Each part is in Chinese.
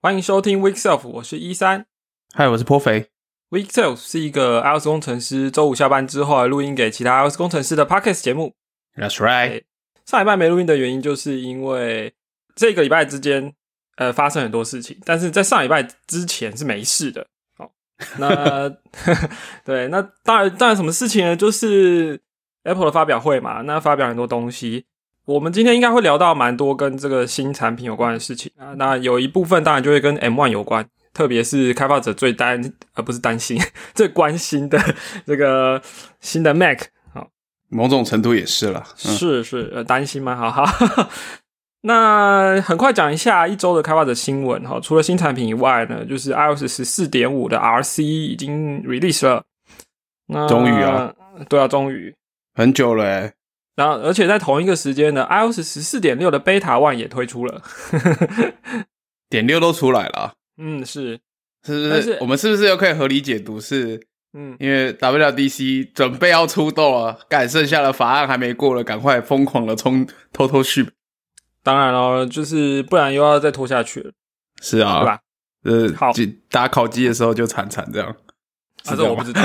欢迎收听 Week Self，我是一三。嗨，我是颇肥。Week Self 是一个 iOS 工程师周五下班之后来录音给其他 iOS 工程师的 Podcast 节目。That's right。上礼拜没录音的原因，就是因为这个礼拜之间呃发生很多事情，但是在上礼拜之前是没事的。好，那 对，那当然当然什么事情呢？就是 Apple 的发表会嘛，那发表很多东西。我们今天应该会聊到蛮多跟这个新产品有关的事情啊。那有一部分当然就会跟 M1 有关，特别是开发者最担呃不是担心 最关心的这个新的 Mac。好，某种程度也是了。嗯、是是呃担心吗？好好。那很快讲一下一周的开发者新闻哈。除了新产品以外呢，就是 iOS 十四点五的 RC 已经 release 了。那终于啊，对啊，终于很久了哎。然后，而且在同一个时间呢，iOS 十四点六的 Beta One 也推出了，点六都出来了。嗯，是，是不是？我们是不是又可以合理解读是？嗯，因为 WDC 准备要出动了，赶剩下的法案还没过了，赶快疯狂的冲偷偷续。当然了，就是不然又要再拖下去了。是啊，对吧？呃，好，打烤鸡的时候就惨惨这样。啊，这我不知道。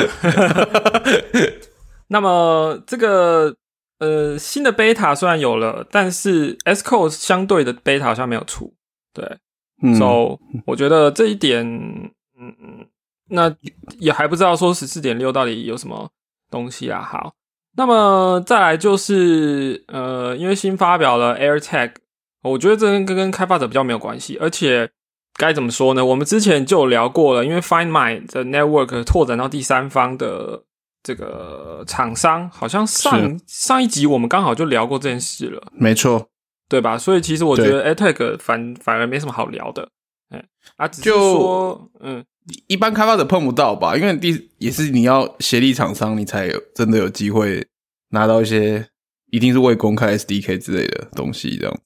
那么这个。呃，新的 beta 虽然有了，但是 S code 相对的 beta 好像没有出，对，嗯、so 我觉得这一点，嗯嗯，那也还不知道说十四点六到底有什么东西啊。好，那么再来就是呃，因为新发表了 AirTag，我觉得这跟跟开发者比较没有关系，而且该怎么说呢？我们之前就有聊过了，因为 Find My 的 network 拓展到第三方的。这个厂商好像上上一集我们刚好就聊过这件事了，没错，对吧？所以其实我觉得 AirTag 反反而没什么好聊的，哎，啊，只是说，嗯，一般开发者碰不到吧？因为第也是你要协力厂商，你才有真的有机会拿到一些一定是未公开 SDK 之类的东西，这样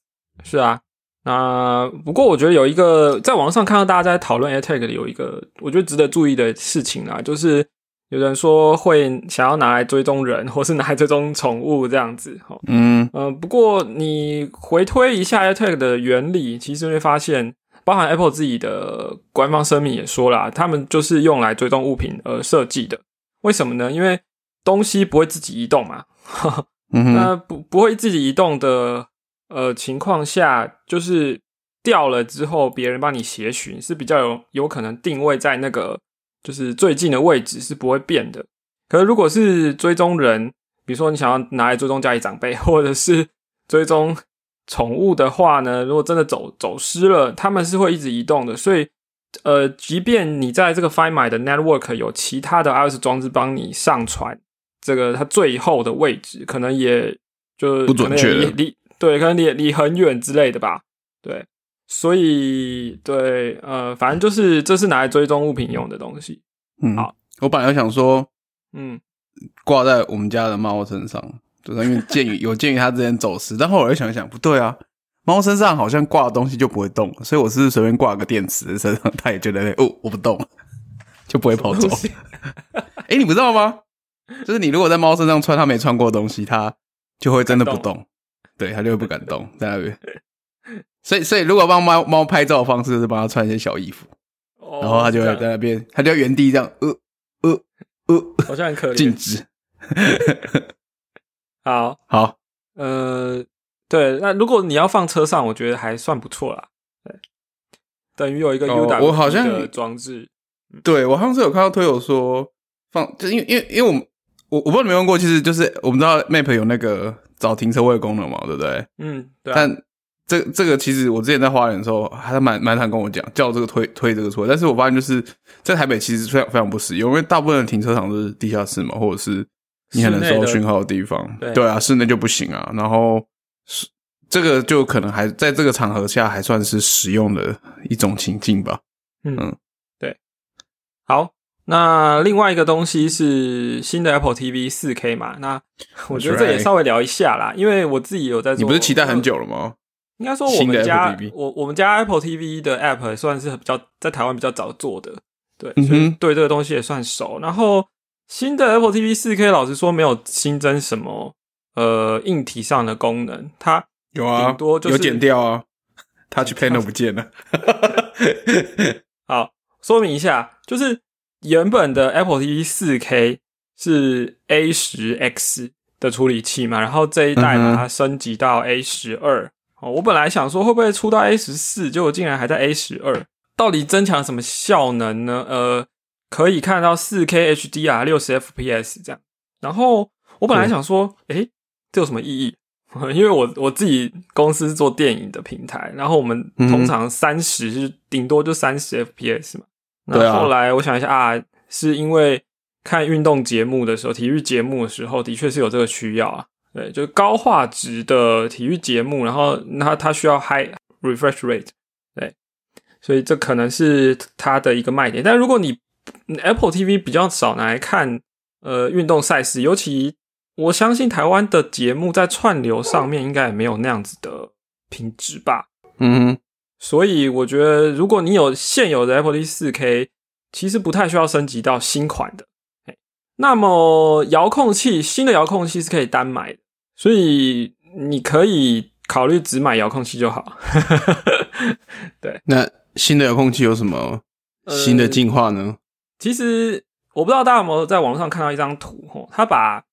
是啊。那不过我觉得有一个在网上看到大家在讨论 AirTag 的有一个我觉得值得注意的事情啊，就是。有人说会想要拿来追踪人，或是拿来追踪宠物这样子，哈，嗯呃，不过你回推一下 AirTag 的原理，其实会发现，包含 Apple 自己的官方声明也说了，他们就是用来追踪物品而设计的。为什么呢？因为东西不会自己移动嘛，嗯那不不会自己移动的呃情况下，就是掉了之后，别人帮你协寻是比较有有可能定位在那个。就是最近的位置是不会变的，可是如果是追踪人，比如说你想要拿来追踪家里长辈，或者是追踪宠物的话呢，如果真的走走失了，他们是会一直移动的。所以，呃，即便你在这个 Find My 的 Network 有其他的 iOS 装置帮你上传这个它最后的位置，可能也就不准确离离对，可能离离很远之类的吧，对。所以，对，呃，反正就是这是拿来追踪物品用的东西。嗯，好，我本来想说，嗯，挂在我们家的猫身上，就是因为鉴于 有鉴于它之前走失，但后来又想想，不对啊，猫身上好像挂的东西就不会动，所以我是随便挂个电池在身上，它也觉得哦，我不动，就不会跑走。哎、欸，你不知道吗？就是你如果在猫身上穿它没穿过的东西，它就会真的不动，对，它就会不敢动在那边。所以，所以如果帮猫猫拍照的方式是帮它穿一些小衣服，哦、然后它就会在那边，它就原地这样，呃呃呃，好像很可怜，静止。好，好，呃，对，那如果你要放车上，我觉得还算不错啦。对，等于有一个 U W 我好像的装置。对我好像是有看到推友说放，就因为因为因为我们我我不知道你们用过，其实就是我们知道 Map 有那个找停车位的功能嘛，对不对？嗯，对、啊。但这这个其实我之前在花莲的时候，还蛮蛮常跟我讲，叫这个推推这个出来。但是我发现就是在台北其实非常非常不实用，因为大部分的停车场都是地下室嘛，或者是你很难收讯号的地方。对对啊，室内就不行啊。然后是这个就可能还在这个场合下还算是实用的一种情境吧。嗯，嗯对。好，那另外一个东西是新的 Apple TV 四 K 嘛？那我觉得这也稍微聊一下啦，因为我自己有在做。你不是期待很久了吗？应该说，我们家我我们家 Apple TV 的 App 算是比较在台湾比较早做的，对，嗯所以对这个东西也算熟。然后新的 Apple TV 四 K，老实说没有新增什么呃硬体上的功能，它有啊，顶多就是有剪掉啊，Touch Panel 不见了。好说明一下，就是原本的 Apple TV 四 K 是 A 十 X 的处理器嘛，然后这一代把它升级到 A 十二。哦，我本来想说会不会出到 A 十四，结果竟然还在 A 十二。到底增强什么效能呢？呃，可以看到四 K HDR 六十 FPS 这样。然后我本来想说，诶，这有什么意义？因为我我自己公司做电影的平台，然后我们通常三十是顶多就三十 FPS 嘛。那后来我想一下啊，是因为看运动节目的时候，体育节目的时候，的确是有这个需要啊。对，就是高画质的体育节目，然后那它需要 high refresh rate，对，所以这可能是它的一个卖点。但如果你 Apple TV 比较少拿来看呃运动赛事，尤其我相信台湾的节目在串流上面应该也没有那样子的品质吧。嗯，所以我觉得如果你有现有的 Apple TV 四 K，其实不太需要升级到新款的。那么遥控器新的遥控器是可以单买的，所以你可以考虑只买遥控器就好。对，那新的遥控器有什么新的进化呢？其实我不知道大家有没有在网络上看到一张图，吼，他把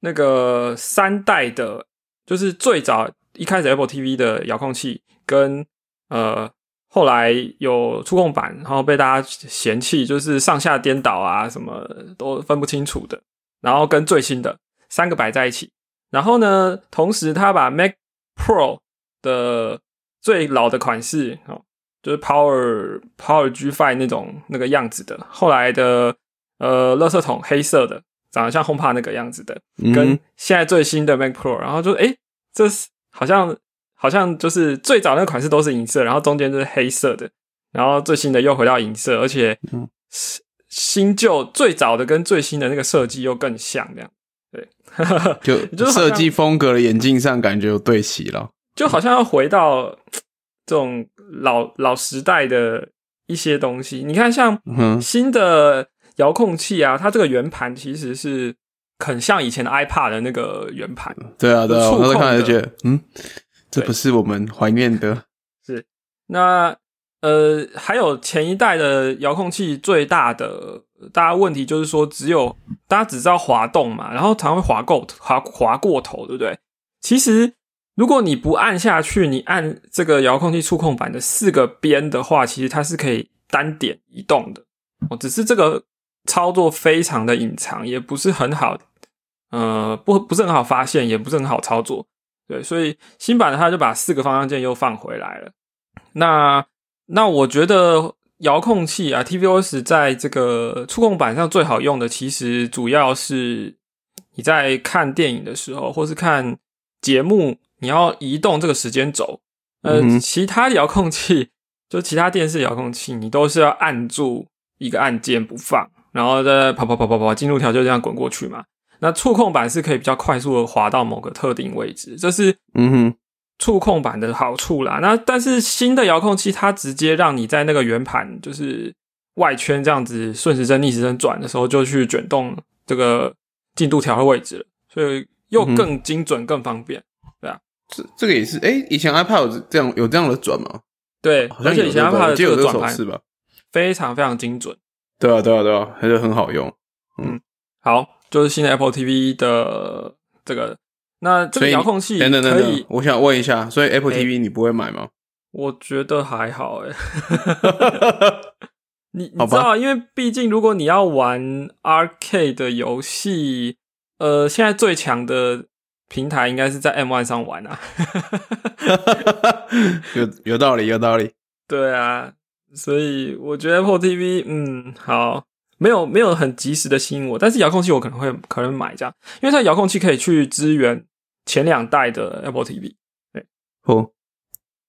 那个三代的，就是最早一开始 Apple TV 的遥控器跟呃。后来有触控板，然后被大家嫌弃，就是上下颠倒啊，什么都分不清楚的。然后跟最新的三个摆在一起，然后呢，同时他把 Mac Pro 的最老的款式哦，就是 Power Power G Five 那种那个样子的，后来的呃，垃圾桶黑色的，长得像 HomePod 那个样子的，跟现在最新的 Mac Pro，然后就哎，这是好像。好像就是最早那个款式都是银色，然后中间就是黑色的，然后最新的又回到银色，而且新旧最早的跟最新的那个设计又更像，这样对，就设计风格的眼镜上感觉有对齐了，就好像要回到 这种老老时代的一些东西。你看，像新的遥控器啊，它这个圆盘其实是很像以前的 iPad 的那个圆盘，对啊，对啊，我看来就觉得嗯。这不是我们怀念的，是。那呃，还有前一代的遥控器最大的大家问题就是说，只有大家只知道滑动嘛，然后常会滑过滑滑过头，对不对？其实如果你不按下去，你按这个遥控器触控板的四个边的话，其实它是可以单点移动的哦。只是这个操作非常的隐藏，也不是很好，呃，不不是很好发现，也不是很好操作。对，所以新版的它就把四个方向键又放回来了。那那我觉得遥控器啊，tvOS 在这个触控板上最好用的，其实主要是你在看电影的时候，或是看节目，你要移动这个时间轴。呃，其他遥控器，就其他电视遥控器，你都是要按住一个按键不放，然后再跑跑跑跑跑，进度条就这样滚过去嘛。那触控板是可以比较快速的滑到某个特定位置，这是嗯哼触控板的好处啦。那但是新的遥控器它直接让你在那个圆盘就是外圈这样子顺时针逆时针转的时候就去卷动这个进度条的位置了，所以又更精准更方便，对啊。这这个也是哎，以前 iPad 有这样有这样的转吗？对，而且以前 iPad 这个转盘是吧？非常非常精准。对啊，对啊，对啊，还是很好用。嗯，好。就是新的 Apple TV 的这个，那这个遥控器等等等等。我想问一下，所以 Apple TV 你不会买吗？我觉得还好，哎。你你知道，因为毕竟如果你要玩 RK 的游戏，呃，现在最强的平台应该是在 M1 上玩啊。有有道理，有道理。对啊，所以我觉得 Apple TV，嗯，好。没有没有很及时的吸引我，但是遥控器我可能会可能买这样，因为它遥控器可以去支援前两代的 Apple TV。对，好，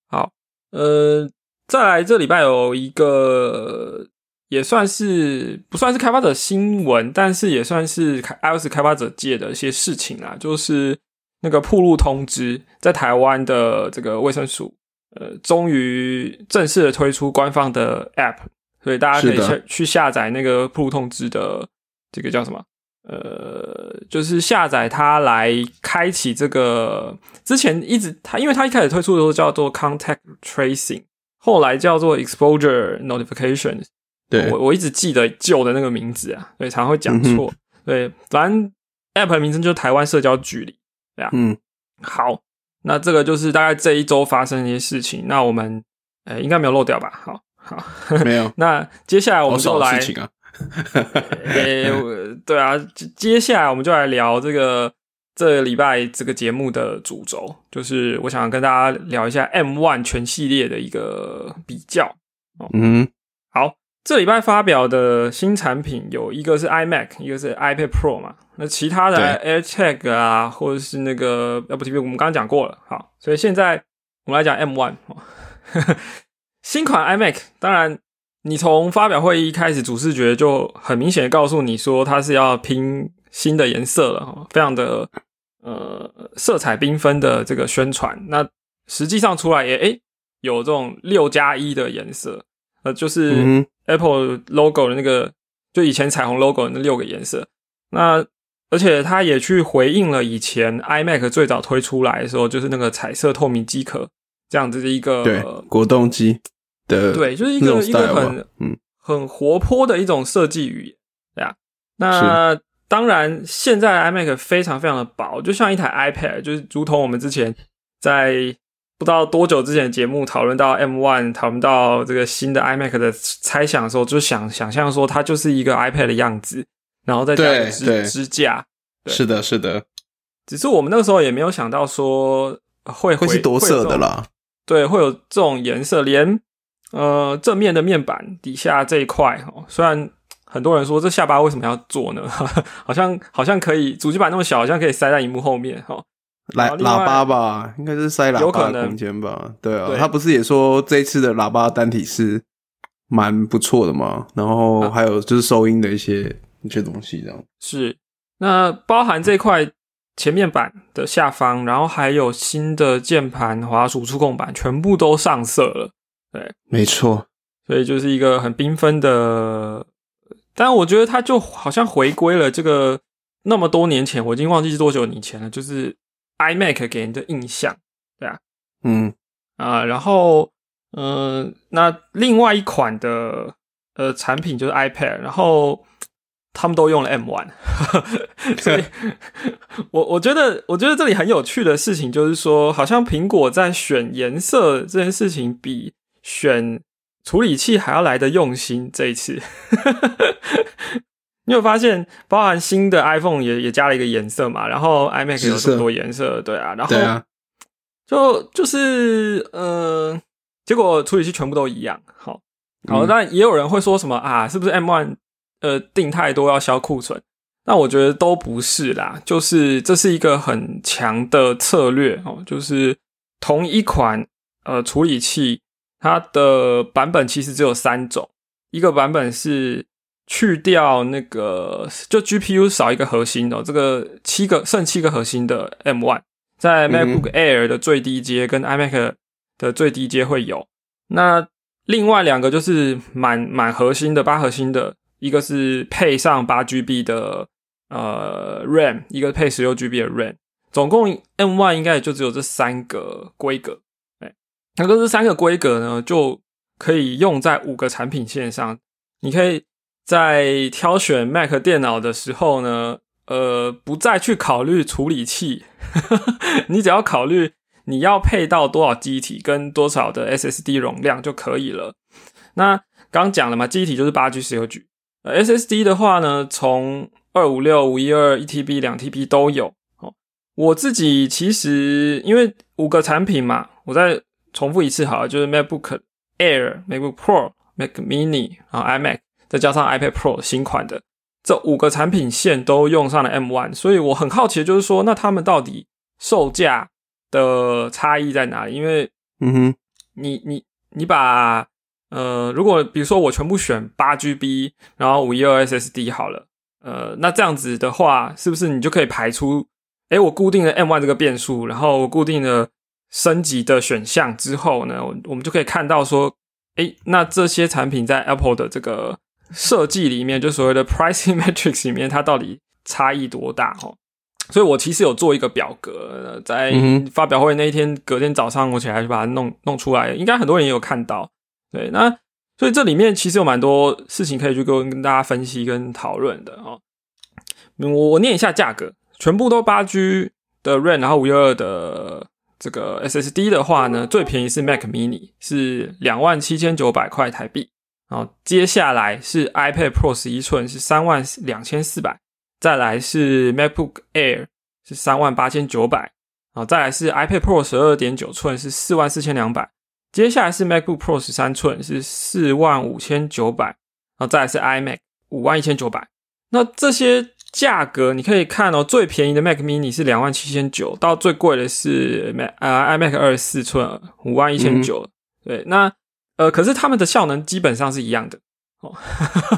好，呃，再来这礼拜有一个也算是不算是开发者新闻，但是也算是开 iOS 开发者界的一些事情啊，就是那个铺路通知在台湾的这个卫生署，呃，终于正式的推出官方的 App。所以大家可以去去下载那个铺路通知的这个叫什么？呃，就是下载它来开启这个。之前一直它，因为它一开始推出的时候叫做 Contact Tracing，后来叫做 Exposure Notifications。对，我我一直记得旧的那个名字啊，对，常常会讲错。对，反正 App 的名称就是台湾社交距离，对啊。嗯，好，那这个就是大概这一周发生的一些事情。那我们，呃，应该没有漏掉吧？好，好，没有。那接下来我们就来，对啊，接下来我们就来聊这个这礼拜这个节目的主轴，就是我想跟大家聊一下 M One 全系列的一个比较。嗯，好。这礼拜发表的新产品有一个是 iMac，一个是 iPad Pro 嘛。那其他的 AirTag 啊，或者是那个 Apple TV，我们刚刚讲过了。好，所以现在我们来讲 M One 新款 iMac。当然，你从发表会议开始，主视觉就很明显的告诉你说，它是要拼新的颜色了，非常的呃色彩缤纷的这个宣传。那实际上出来也诶有这种六加一的颜色，呃就是。Apple logo 的那个，就以前彩虹 logo 的那六个颜色，那而且它也去回应了以前 iMac 最早推出来的时候，就是那个彩色透明机壳这样子的一个对果冻机的对，就是一个一个很嗯很活泼的一种设计语言，对啊。那当然，现在 iMac 非常非常的薄，就像一台 iPad，就是如同我们之前在。不知道多久之前的节目讨论到 M One，讨论到这个新的 iMac 的猜想的时候，就想想象说它就是一个 iPad 的样子，然后再加支支架。是的，是的。只是我们那个时候也没有想到说会会是多色的啦。对，会有这种颜色，连呃正面的面板底下这一块哦，虽然很多人说这下巴为什么要做呢？好像好像可以，主机板那么小，好像可以塞在荧幕后面哈。来喇叭吧，应该是塞喇叭的空间吧？对啊，他不是也说这一次的喇叭单体是蛮不错的嘛？然后还有就是收音的一些一些东西，这样是。那包含这块前面板的下方，然后还有新的键盘、滑鼠、触控板，全部都上色了。对，没错。所以就是一个很缤纷的，但我觉得它就好像回归了这个那么多年前，我已经忘记是多久以前了，就是。iMac 给人的印象，对啊，嗯啊，然后嗯，那另外一款的呃产品就是 iPad，然后他们都用了 M One，所以 我我觉得我觉得这里很有趣的事情就是说，好像苹果在选颜色这件事情比选处理器还要来的用心，这一次。你有发现，包含新的 iPhone 也也加了一个颜色嘛？然后 iMac 有这么多颜色，对啊，然后就就是呃，结果处理器全部都一样。好，好，但也有人会说什么啊？是不是 M1 呃定太多要销库存？那我觉得都不是啦，就是这是一个很强的策略哦，就是同一款呃处理器，它的版本其实只有三种，一个版本是。去掉那个，就 GPU 少一个核心哦这个七个剩七个核心的 M One，在 MacBook Air 的最低阶跟 iMac 的最低阶会有。那另外两个就是满满核心的八核心的，一个是配上八 GB 的呃 RAM，一个配十六 GB 的 RAM，总共 M1 应该也就只有这三个规格。哎，那这三个规格呢，就可以用在五个产品线上，你可以。在挑选 Mac 电脑的时候呢，呃，不再去考虑处理器，你只要考虑你要配到多少机体跟多少的 SSD 容量就可以了。那刚讲了嘛，机体就是八 G、十六 G。SSD 的话呢，从二五六、五一二、一 TB、两 TB 都有。哦，我自己其实因为五个产品嘛，我再重复一次好了，就是 MacBook Air、MacBook Pro、Mac Mini，然后 iMac。再加上 iPad Pro 新款的这五个产品线都用上了 M1，所以我很好奇，就是说，那他们到底售价的差异在哪里？因为，嗯哼，你你你把呃，如果比如说我全部选八 GB，然后五一二 SSD 好了，呃，那这样子的话，是不是你就可以排出，哎，我固定了 M1 这个变数，然后我固定了升级的选项之后呢，我们就可以看到说，哎，那这些产品在 Apple 的这个设计里面，就所谓的 pricing matrix 里面，它到底差异多大？哈，所以我其实有做一个表格，在发表会那一天，隔天早上我起来就把它弄弄出来，应该很多人也有看到。对，那所以这里面其实有蛮多事情可以去跟跟大家分析跟讨论的哦。我我念一下价格，全部都八 G 的 RAM，然后五幺二的这个 SSD 的话呢，最便宜是 Mac Mini，是两万七千九百块台币。然后接下来是 iPad Pro 十一寸，是三万两千四百。再来是 MacBook Air，是三万八千九百。然后再来是 iPad Pro 十二点九寸，是四万四千两百。接下来是 MacBook Pro 十三寸，是四万五千九百。然后再来是 iMac 五万一千九百。那这些价格你可以看哦，最便宜的 Mac Mini 是两万七千九，到最贵的是 Mac 呃 iMac 二十四寸五万一千九。对，那呃，可是它们的效能基本上是一样的哦。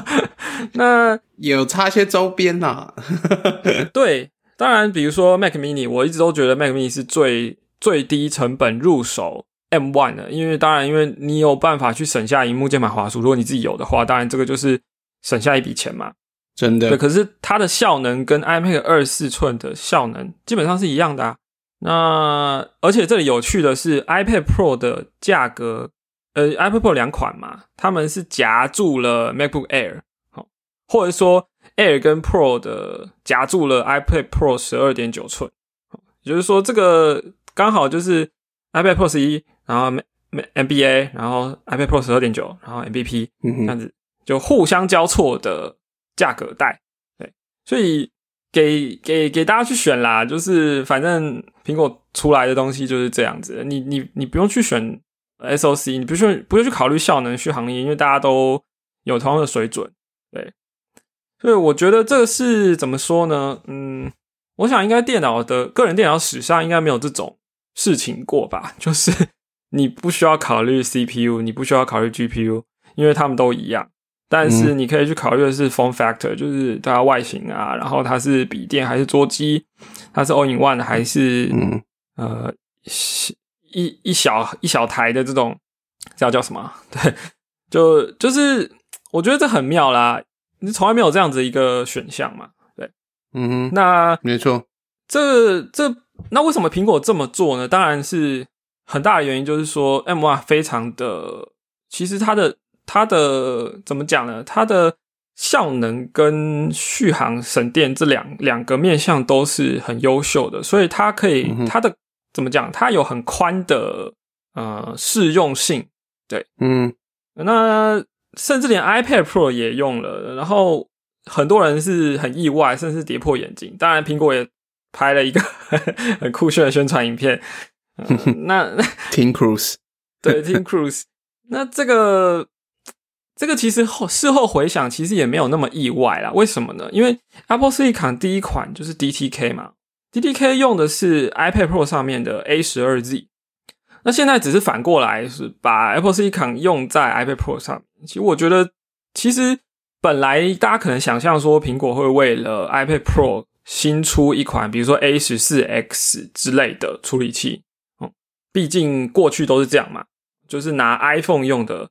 那有差些周边呐。对，当然，比如说 Mac Mini，我一直都觉得 Mac Mini 是最最低成本入手。M one 的，因为当然，因为你有办法去省下荧幕键盘滑鼠，如果你自己有的话，当然这个就是省下一笔钱嘛，真的。对，可是它的效能跟 iPad 二四寸的效能基本上是一样的啊。那而且这里有趣的是，iPad Pro 的价格，呃，iPad Pro 两款嘛，他们是夹住了 MacBook Air，好，或者说 Air 跟 Pro 的夹住了 iPad Pro 十二点九寸，也就是说这个刚好就是 iPad Pro 十一。然后 M M B A，然后 iPad Pro 十二点九，然后 M V P 这样子就互相交错的价格带，对，所以给给给大家去选啦，就是反正苹果出来的东西就是这样子，你你你不用去选 S O C，你不用不用去考虑效能续航力，因为大家都有同样的水准，对，所以我觉得这个是怎么说呢？嗯，我想应该电脑的个人电脑史上应该没有这种事情过吧，就是。你不需要考虑 CPU，你不需要考虑 GPU，因为它们都一样。但是你可以去考虑的是 form factor，就是它外形啊，然后它是笔电还是桌机，它是 all in one 还是嗯呃一一小一小台的这种叫叫什么？对，就就是我觉得这很妙啦，你从来没有这样子一个选项嘛？对，嗯，那没错，这这那为什么苹果这么做呢？当然是。很大的原因就是说，M1 非常的，其实它的它的怎么讲呢？它的效能跟续航省电这两两个面向都是很优秀的，所以它可以它的怎么讲？它有很宽的呃适用性。对，嗯，那甚至连 iPad Pro 也用了，然后很多人是很意外，甚至跌破眼镜。当然，苹果也拍了一个 很酷炫的宣传影片。那 Tim Cruise 对 Tim Cruise，那这个这个其实后事后回想，其实也没有那么意外啦。为什么呢？因为 Apple Silicon 第一款就是 DTK 嘛，DTK 用的是 iPad Pro 上面的 A 十二 Z，那现在只是反过来是把 Apple Silicon 用在 iPad Pro 上。其实我觉得，其实本来大家可能想象说，苹果会为了 iPad Pro 新出一款，比如说 A 十四 X 之类的处理器。毕竟过去都是这样嘛，就是拿 iPhone 用的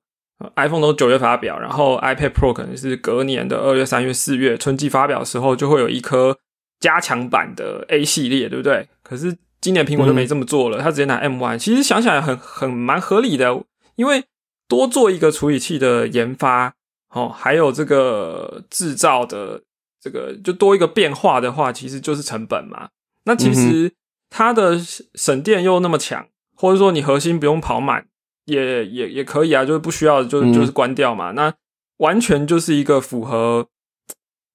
，iPhone 都九月发表，然后 iPad Pro 可能是隔年的二月、三月、四月春季发表的时候，就会有一颗加强版的 A 系列，对不对？可是今年苹果就没这么做了，它直接拿 M1。其实想想很很蛮合理的，因为多做一个处理器的研发，哦，还有这个制造的这个就多一个变化的话，其实就是成本嘛。那其实它的省电又那么强。或者说你核心不用跑满，也也也可以啊，就是不需要，就就是关掉嘛。那完全就是一个符合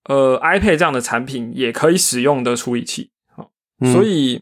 呃 iPad 这样的产品也可以使用的处理器。好，所以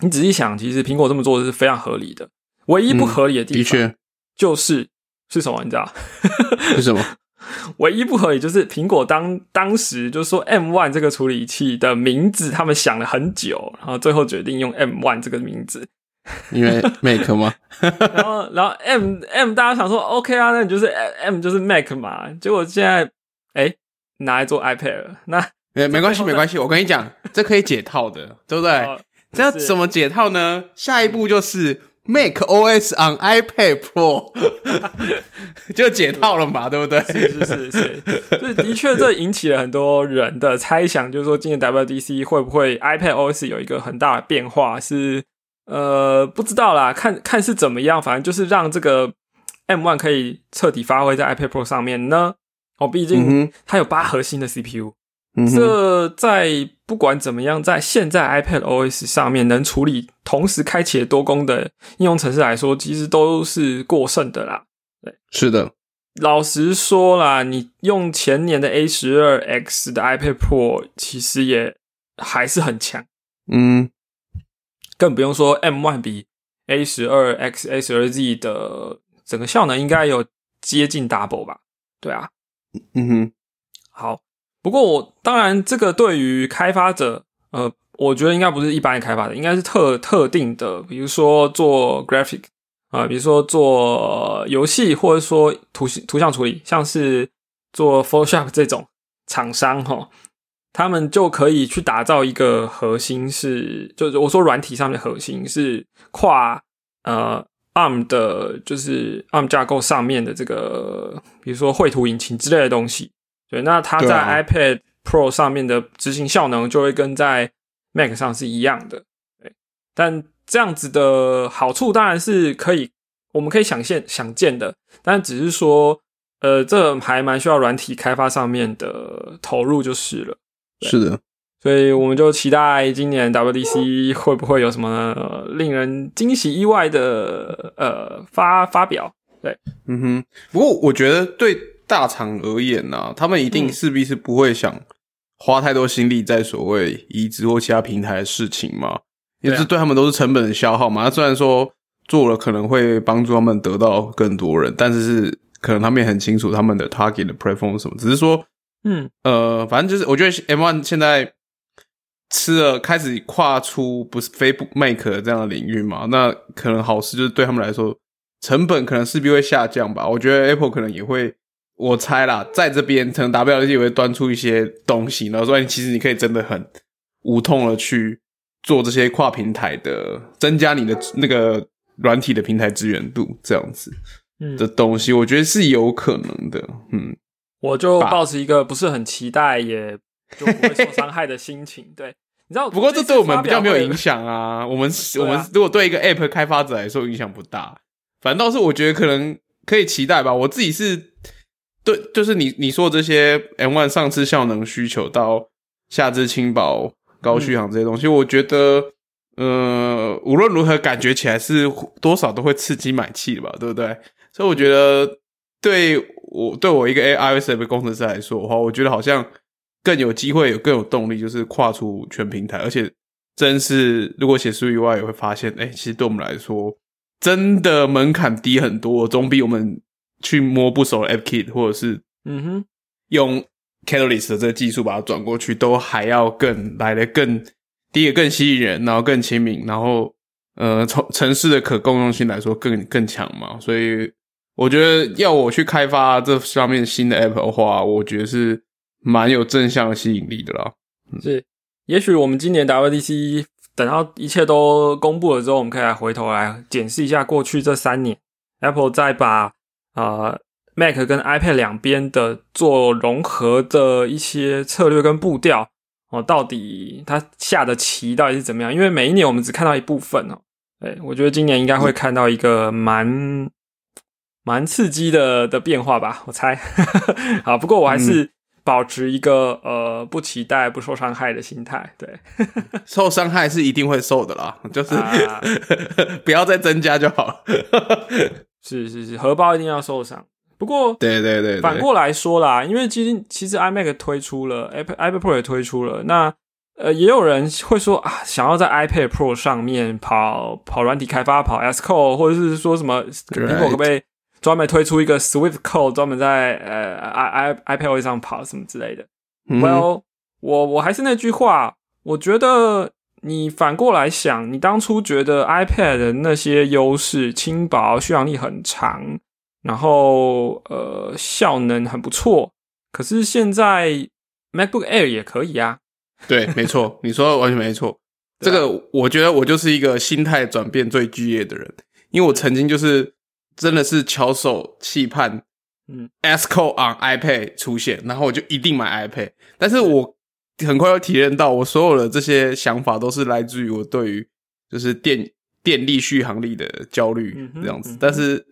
你仔细想，其实苹果这么做是非常合理的。唯一不合理的地方，就是是什么？你知道？是什么？唯一不合理就是苹果当当时就是说 M One 这个处理器的名字，他们想了很久，然后最后决定用 M One 这个名字。因为 Mac 吗？然后，然后 M M 大家想说 OK 啊，那你就是 M 就是 Mac 嘛。结果现在哎拿来做 iPad 了，那没没关系没关系。我跟你讲，这可以解套的，对不对？这要怎么解套呢？下一步就是 Mac OS on iPad Pro，就解套了嘛，对不对？是是是是，这的确这引起了很多人的猜想，就是说今年 WDC 会不会 iPad OS 有一个很大的变化？是。呃，不知道啦，看看是怎么样，反正就是让这个 M One 可以彻底发挥在 iPad Pro 上面呢？哦，毕竟它有八核心的 CPU，这在不管怎么样，在现在 iPad OS 上面能处理同时开启多功的应用程式来说，其实都是过剩的啦。对，是的。老实说啦，你用前年的 A 十二 X 的 iPad Pro，其实也还是很强。嗯，更不用说 M One 比 A 十二 X、A 十二 Z 的整个效能应该有接近 double 吧？对啊。嗯哼，好。不过我当然，这个对于开发者，呃，我觉得应该不是一般的开发者，应该是特特定的，比如说做 graphic 啊，比如说做游戏，或者说图图像处理，像是做 Photoshop 这种厂商哈，他们就可以去打造一个核心，是就是我说软体上面核心是跨呃。ARM 的，就是 ARM 架构上面的这个，比如说绘图引擎之类的东西，对，那它在 iPad Pro 上面的执行效能就会跟在 Mac 上是一样的，对。但这样子的好处当然是可以，我们可以想见想见的，但只是说，呃，这还蛮需要软体开发上面的投入就是了。是的。所以我们就期待今年 WDC 会不会有什么令人惊喜、意外的呃发发表？对，嗯哼。不过我觉得对大厂而言呢，他们一定势必是不会想花太多心力在所谓移植或其他平台的事情嘛，因为这对他们都是成本的消耗嘛。那虽然说做了可能会帮助他们得到更多人，但是是可能他们也很清楚他们的 target 的 platform 什么，只是说，嗯呃，反正就是我觉得 M One 现在。吃了开始跨出不是非 Make 这样的领域嘛？那可能好事就是对他们来说，成本可能势必会下降吧。我觉得 Apple 可能也会，我猜啦，在这边可能 WDC 也会端出一些东西，然后说其实你可以真的很无痛的去做这些跨平台的，增加你的那个软体的平台资源度这样子的东西，我觉得是有可能的。嗯，我就保持一个不是很期待也。就不会受伤害的心情，对，你知道。不过这对我们比较没有影响啊。我们我们如果对一个 App 开发者来说影响不大，反倒是我觉得可能可以期待吧。我自己是对，就是你你说这些 M One 上次效能需求到下肢轻薄、高续航这些东西，我觉得呃无论如何感觉起来是多少都会刺激买气吧，对不对？所以我觉得对我对我一个 iOS 的工程师来说的话，我觉得好像。更有机会，有更有动力，就是跨出全平台，而且真是如果写书以外，也会发现，哎，其实对我们来说，真的门槛低很多，总比我们去摸不熟的 App Kit 或者是嗯哼用 Catalyst 的这个技术把它转过去，都还要更来的更第一个更吸引人，然后更亲民，然后呃，从城市的可共用性来说更更强嘛。所以我觉得要我去开发这上面新的 App 的话，我觉得是。蛮有正向吸引力的啦，是。也许我们今年 WDC 等到一切都公布了之后，我们可以来回头来检视一下过去这三年，Apple 在把啊 Mac 跟 iPad 两边的做融合的一些策略跟步调哦，到底它下的棋到底是怎么样？因为每一年我们只看到一部分哦，哎，我觉得今年应该会看到一个蛮蛮刺激的的变化吧，我猜。好，不过我还是。保持一个呃不期待不受伤害的心态，对，受伤害是一定会受的啦，就是 不要再增加就好。是是是，荷包一定要受伤。不过，对对对，反过来说啦，因为其实其实 iMac 推出了，iPad iPad Pro 也推出了，那呃也有人会说啊，想要在 iPad Pro 上面跑跑软体开发，跑 S Code，或者是说什么苹果可不可以？专门推出一个 Swift Code，专门在呃 i i iPad 上跑什么之类的。Well，我我还是那句话，我觉得你反过来想，你当初觉得 iPad 的那些优势，轻薄、续航力很长，然后呃效能很不错，可是现在 MacBook Air 也可以啊。对，没错，你说的完全没错。这个我觉得我就是一个心态转变最剧烈的人，因为我曾经就是。真的是翘首期盼，嗯，Sco on iPad 出现，然后我就一定买 iPad。但是我很快又体验到，我所有的这些想法都是来自于我对于就是电电力续航力的焦虑这样子。但是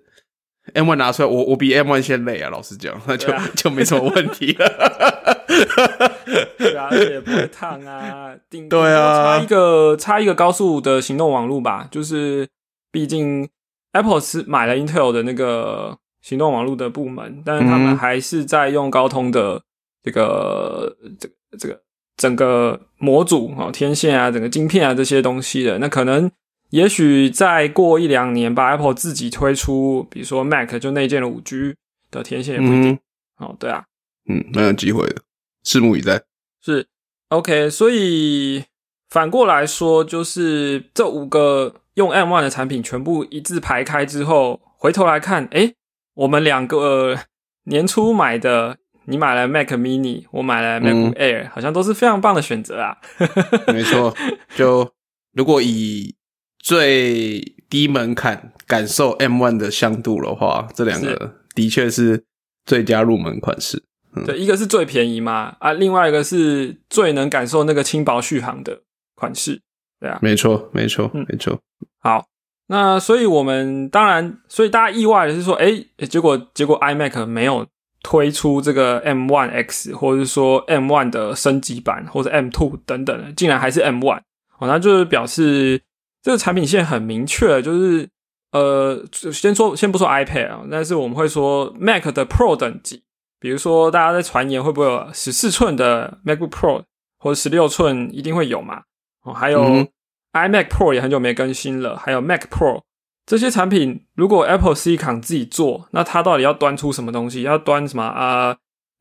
M one 拿出来，我我比 M one 先累啊，老实讲，那就、啊 就没什么问题了。对啊，而且不会烫啊，顶对啊差一个差一个高速的行动网络吧，就是毕竟 Apple 是买了 Intel 的那个行动网络的部门，但是他们嗯还是在用高通的这个这个这个整个模组哦，天线啊，整个晶片啊这些东西的，那可能。也许再过一两年吧，Apple 自己推出，比如说 Mac 就内建了五 G 的天线也不一定、嗯哦。对啊，嗯，蛮有机会的，拭目以待。是 OK，所以反过来说，就是这五个用 M1 的产品全部一字排开之后，回头来看，诶，我们两个年初买的，你买了 Mac Mini，我买了 MacBook Air，、好像都是非常棒的选择啊。没错，就如果以最低门槛感受 M one 的香度的话，这两个的确是最佳入门款式。对，一个是最便宜嘛，啊，另外一个是最能感受那个轻薄续航的款式，对啊。没错，没错，嗯没错。好，那所以我们当然，所以大家意外的是说，诶，结果结果 iMac 没有推出这个 M One X，或者是说 M One 的升级版，或者 M Two 等等的，竟然还是 M One 哦，那就是表示这个产品线很明确，就是呃，先说先不说 iPad 啊，但是我们会说 Mac 的 Pro 等级，比如说大家在传言会不会有十四寸的 MacBook Pro 或者十六寸，一定会有嘛？哦，还有。嗯 iMac Pro 也很久没更新了，还有 Mac Pro 这些产品，如果 Apple Silicon 自己做，那它到底要端出什么东西？要端什么啊、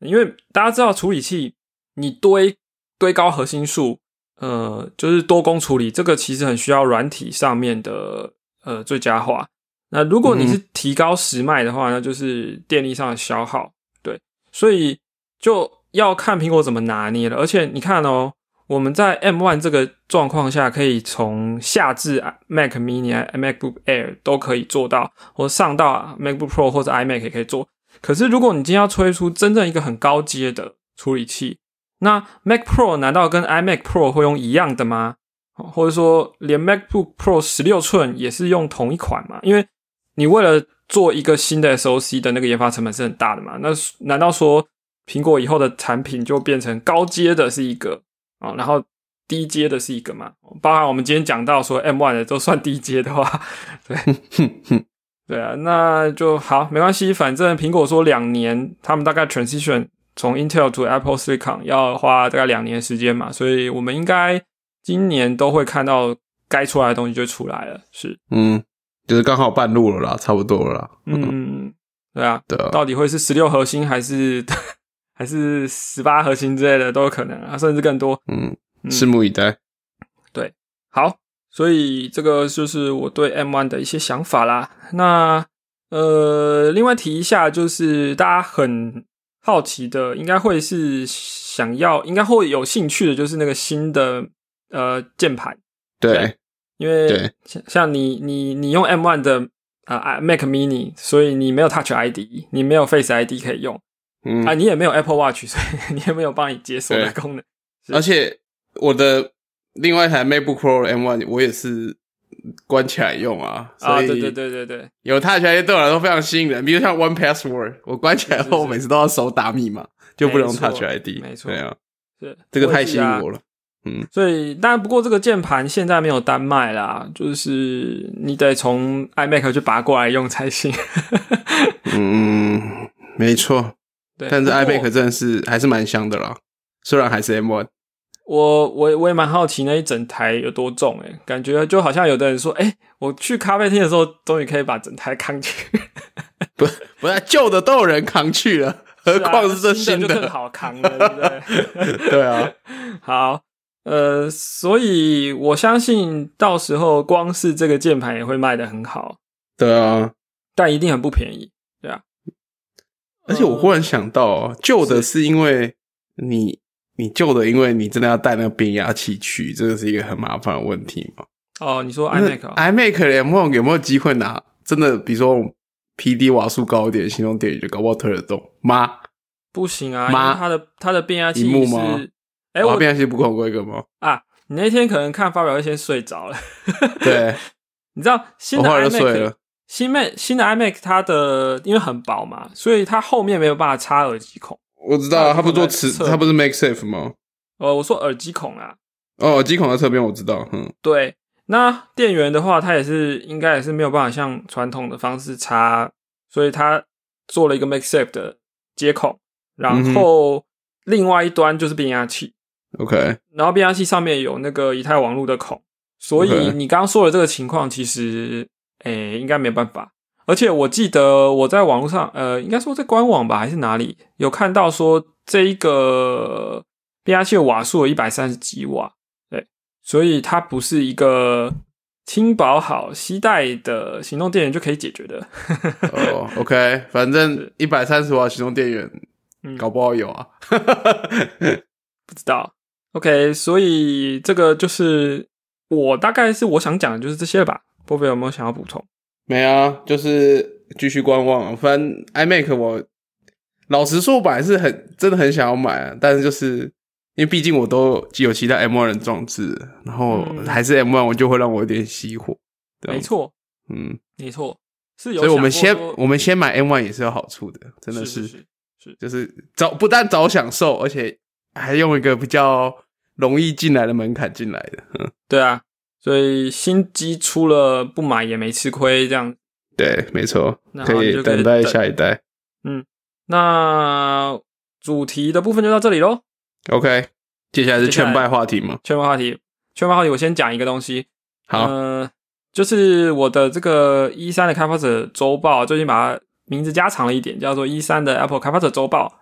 呃因为大家知道处理器，你堆堆高核心数，呃，就是多工处理，这个其实很需要软体上面的呃最佳化。那如果你是提高时脉的话，那就是电力上的消耗。对，所以就要看苹果怎么拿捏了。而且你看哦，我们在 M1 这个状况下，可以从下至 Mac Mini、MacBook Air 都可以做到，或上到 MacBook Pro 或者 iMac 也可以做。可是如果你今天要推出真正一个很高阶的处理器，那 Mac Pro 难道跟 iMac Pro 会用一样的吗？或者说连 MacBook Pro 十六寸也是用同一款吗？因为你为了做一个新的 SoC 的那个研发成本是很大的嘛？那难道说苹果以后的产品就变成高阶的是一个啊、然后低阶的是一个嘛？包含我们今天讲到说 M one 的都算低阶的话，对，对啊，那就好，没关系，反正苹果说两年，他们大概 transition 从 Intel to Apple Silicon 要花大概两年时间嘛，所以我们应该今年都会看到该出来的东西就出来了，是，嗯，就是刚好半路了啦，差不多了啦。嗯，对啊，对啊，到底会是十六核心还是还是十八核心之类的都有可能啊，甚至更多。嗯，嗯拭目以待。对好，所以这个就是我对 M One 的一些想法啦。那呃，另外提一下，就是大家很好奇的，应该会是想要，应该会有兴趣的，就是那个新的呃键盘，对因为像像你你你用 M One 的啊、Mac Mini，所以你没有 Touch ID，你没有 Face ID 可以用嗯啊，你也没有 Apple Watch，所以 你也没有帮你解锁的功能。而且我的另外一台 MacBook Pro M1 我也是关起来用啊，啊，对对对对对，有 Touch ID 对我来说非常吸引人。比如像 One Password，我关起来后，我每次都要手打密码，就不能用 Touch ID。没错对啊，是这个太吸引我了。所以，当然不过这个键盘现在没有单卖啦，就是你得从 iMac 去拔过来用才行。嗯，没错。对，但是 iMac 真的是还是蛮香的啦，虽然还是 M1。我我我也蛮好奇那一整台有多重诶、感觉就好像有的人说，哎、我去咖啡厅的时候，终于可以把整台扛去，不不是旧的都有人扛去了，何况是这新更？好扛了，对不对？对啊，好，呃，所以我相信到时候光是这个键盘也会卖的很好，对啊。但一定很不便宜。而且我忽然想到哦，旧的是因为你你旧的，因为你真的要带那个变压器去，这个是一个很麻烦的问题嘛。哦，你说那 iMac 哦 iMac 的有没有有没有机会拿真的，比如说 PD 瓦数高一点，行动电源就搞不好推得动吗？不行啊，因妈为它的它的变压器是，哎、哇我变压器不够规格吗？啊，你那天可能看发表会先睡着了。对，你知道新的 iMac 了。新 Mac 新的 iMac 它的因为很薄嘛，所以它后面没有办法插耳机孔。我知道啊，它不做磁，它不是 Make Safe 吗？呃，我说耳机孔啊，哦，耳机孔在侧边我知道，嗯，对。那电源的话，它也是应该也是没有办法像传统的方式插，所以它做了一个 MakeSafe 的接口，然后另外一端就是变压器，OK，然后变压器上面有那个以太网路的孔，所以你刚刚说的这个情况，其实诶应该没办法。而且我记得我在网络上，呃，应该说在官网吧还是哪里有看到说这一个变压器的瓦数有一百三十几瓦，对，所以它不是一个轻薄好携带的行动电源就可以解决的。哦，OK，反正 一百三十瓦行动电源，嗯搞不好有啊。不知道。OK，所以这个就是我大概是我想讲的就是这些吧。波比有没有想要补充？没啊，就是继续观望。反正 iMac 我老实说，我本来是很真的很想要买啊，但是就是因为毕竟我都有其他 M1 的装置，然后嗯还是 M1，我就会让我有点熄火。没，错，嗯，没错，是有所以我们先我们先买 M1 也是有好处的，真的是是是就是早不但早享受，而且还用一个比较容易进来的门槛进来的。嗯，对啊，所以新机出了不买也没吃亏，这样。对，没错那，可以等待下一代。嗯那主题的部分就到这里喽。OK，接下来是劝败话题吗？劝败话题，劝败话题，我先讲一个东西。好，呃，就是我的这个一三的开发者周报，最近把它名字加长了一点，叫做一三的 Apple 开发者周报。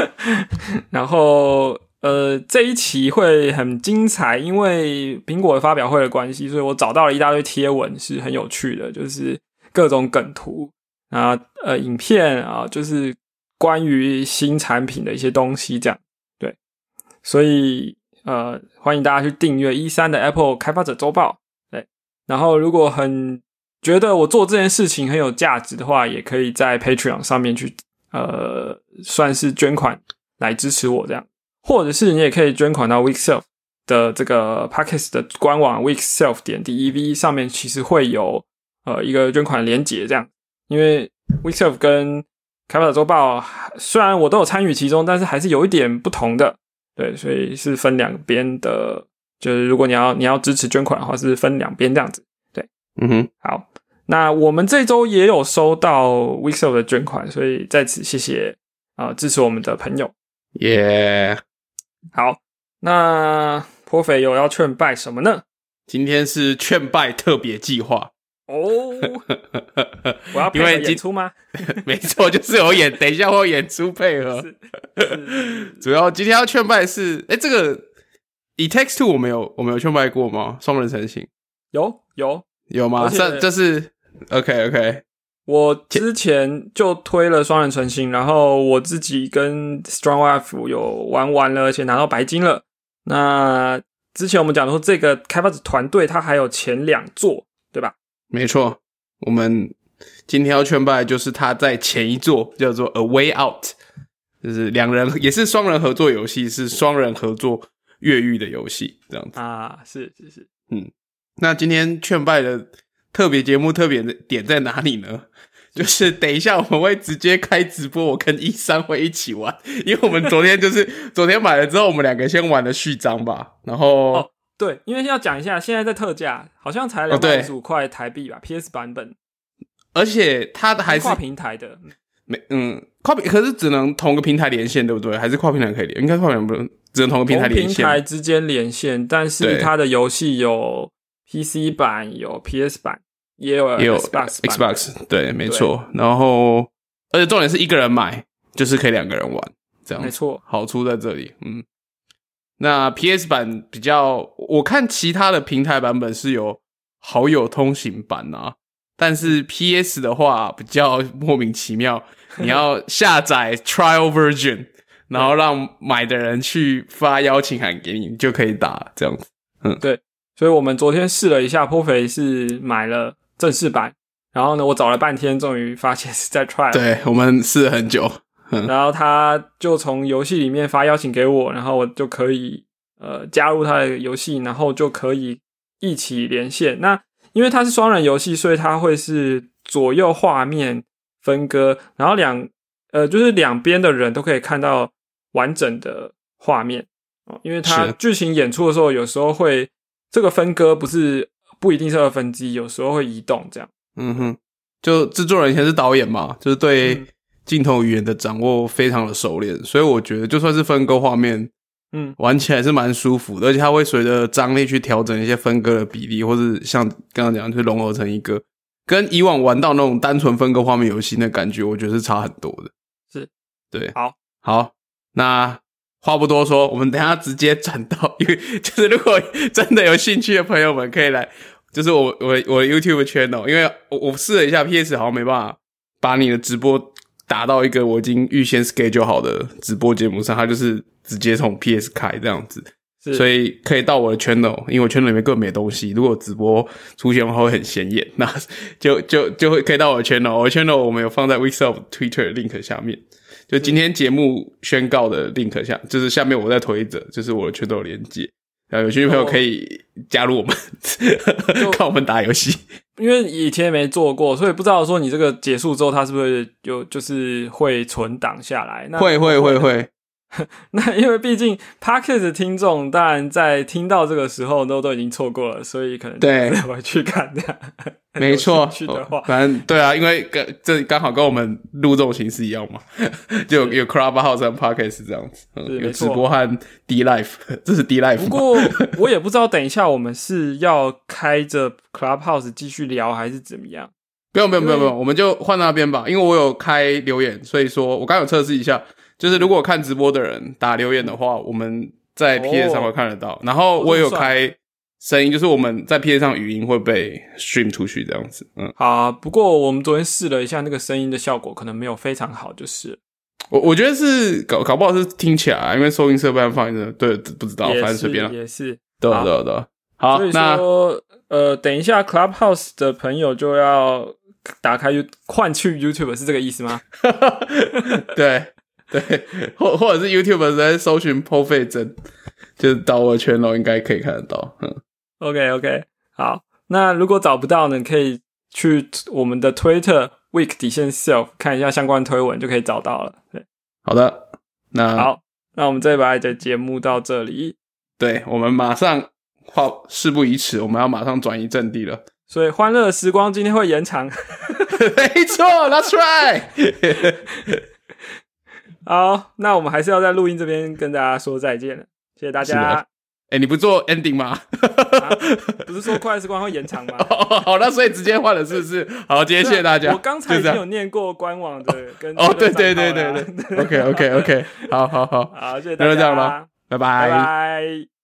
然后呃，这一期会很精彩，因为苹果的发表会的关系，所以我找到了一大堆贴文，是很有趣的，就是各种梗图啊，呃，影片啊，就是关于新产品的一些东西，这样对，所以呃，欢迎大家去订阅一三的 Apple 开发者周报。对，然后如果很觉得我做这件事情很有价值的话，也可以在 Patreon 上面去呃，算是捐款来支持我这样，或者是你也可以捐款到 Weekself 的这个 Podcast 的官网 Weekself 点 dev 上面，其实会有呃一个捐款连结这样，因为 Weekself 跟开发者周报虽然我都有参与其中，但是还是有一点不同的，对，所以是分两边的，就是如果你要你要支持捐款的话，是分两边这样子。对。嗯哼，好，那我们这周也有收到 Wixel 的捐款，所以在此谢谢啊、呃支持我们的朋友。耶、好，那颇肥有要劝败什么呢？今天是劝败特别计划，哦，我要配合因为今演出吗？没错，就是有演，等一下会有演出配合。主要今天要劝败是，哎、这个以 Text Two 我们有我们有劝败过吗？双人成型有有，有吗？这这是 OK OK，我之前就推了双人成型，然后我自己跟 Strong Life 有玩完了，而且拿到白金了。那之前我们讲说，这个开发者团队它还有前两座，对吧？没错。我们今天要劝败就是他在前一座叫做 A Way Out，就是两人也是双人合作游戏，是双人合作越狱的游戏这样子。啊，是是是，嗯那今天劝败的特别节目特别的点在哪里呢？就是等一下我们会直接开直播，我跟一三会一起玩，因为我们昨天就是 昨天买了之后，我们两个先玩了序章吧，然后、哦对，因为要讲一下，现在在特价，好像才哦两百五十五块台币吧、p s 版本而且它的还是跨平台的，没嗯跨平，可是只能同个平台连线，对不对？还是跨平台可以连？应该跨平台不能，只能同个平台连线。平台之间连线，但是对它的游戏有 PC 版、有 PS 版，也有也有 Xbox Xbox，对，没错。然后，而且重点是一个人买，就是可以两个人玩，这样。没错，好处在这里。嗯，那 PS 版比较，我看其他的平台版本是有好友通行版啊，但是 PS 的话比较莫名其妙，你要 下载 Trial Version，然后让买的人去发邀请函给你，你就可以打这样子。嗯，对所以我们昨天试了一下，颇肥是买了正式版，然后呢，我找了半天，终于发现 是在 try，对我们试了很久，然后他就从游戏里面发邀请给我，然后我就可以呃加入他的游戏，然后就可以一起连线。那因为它是双人游戏，所以它会是左右画面分割，然后两呃就是两边的人都可以看到完整的画面。哦，因为它剧情演出的时候，有时候会这个分割不是不一定是二分之一，有时候会移动这样。嗯哼，就制作人以前是导演嘛，就是对嗯。镜头语言的掌握非常的熟练，所以我觉得就算是分割画面，嗯，玩起来是蛮舒服的，而且它会随着张力去调整一些分割的比例，或是像刚刚讲，就融合成一个跟以往玩到那种单纯分割画面游戏那感觉，我觉得是差很多的。是，对，好，好，那话不多说，我们等一下直接转到，因为 就是如果真的有兴趣的朋友们，可以来，就是我我我的 YouTube channel，因为我我试了一下 PS 好像没办法把你的直播打到一个我已经预先 schedule 好的直播节目上，它就是直接从 PS 开这样子，所以可以到我的 channel，因为我 channel 里面更没东西，如果直播出现的话会很显眼，那就就就会可以到我的 channel，我的 channel 我们有放在 w e e k of Twitter 的 link 下面。就今天节目宣告的 link 下，就是下面我在推着，就是我的圈都有连接，然后有兴趣朋友可以加入我们，看我们打游戏。因为以前没做过，所以不知道说你这个结束之后，它是不是有就是会存档下来？那会会会会，那因为毕竟 Podcast 听众当然在听到这个时候都都已经错过了，所以可能对。回去看这样。没错。去的话，反正对啊，因为跟这刚好跟我们录这种形式一样嘛，就有有 Clubhouse 和 Podcast 这样子，嗯有是没错。直播和 D Life，这是 D Life。不过我也不知道，等一下我们是要开着 Clubhouse 继续聊，还是怎么样？不用不用不用不用，我们就换那边吧，因为我有开留言，所以说我刚刚有测试一下，就是如果看直播的人打留言的话，我们在 P S 上会看得到，然后我也有开声音，就是我们在 P S 上语音会被 stream 出去这样子，嗯，好啊，不过我们昨天试了一下，那个声音的效果可能没有非常好，就是我我觉得是搞搞不好是听起来，因为收音设备放在这，对，不知道，反正随便了，也是。对好。对对，好所以，那说，呃，等一下 Clubhouse 的朋友就要打开换去 YouTube，是这个意思吗？对对，或或者是 YouTube 在搜寻破费针，就是到我的圈喽，应该可以看得到，嗯。OK OK，好，那如果找不到呢，可以去我们的 Twitter week 底线 self 看一下相关推文，就可以找到了。对，好的，那好，那我们这一把的节目到这里，对我们马上话事不宜迟，我们要马上转移阵地了。所以欢乐的时光今天会延长。没错，That's right。好，那我们还是要在录音这边跟大家说再见了，谢谢大家的。哎、你不做 ending 吗？啊不是说快乐时光会延长吗？哦，好，那所以直接换了，是不是？好，今天谢谢大家。我刚才已经有念过官网的跟 哦，对对这个对对对，OK OK OK，好好好，好，谢谢大家，那就这样吧拜拜拜。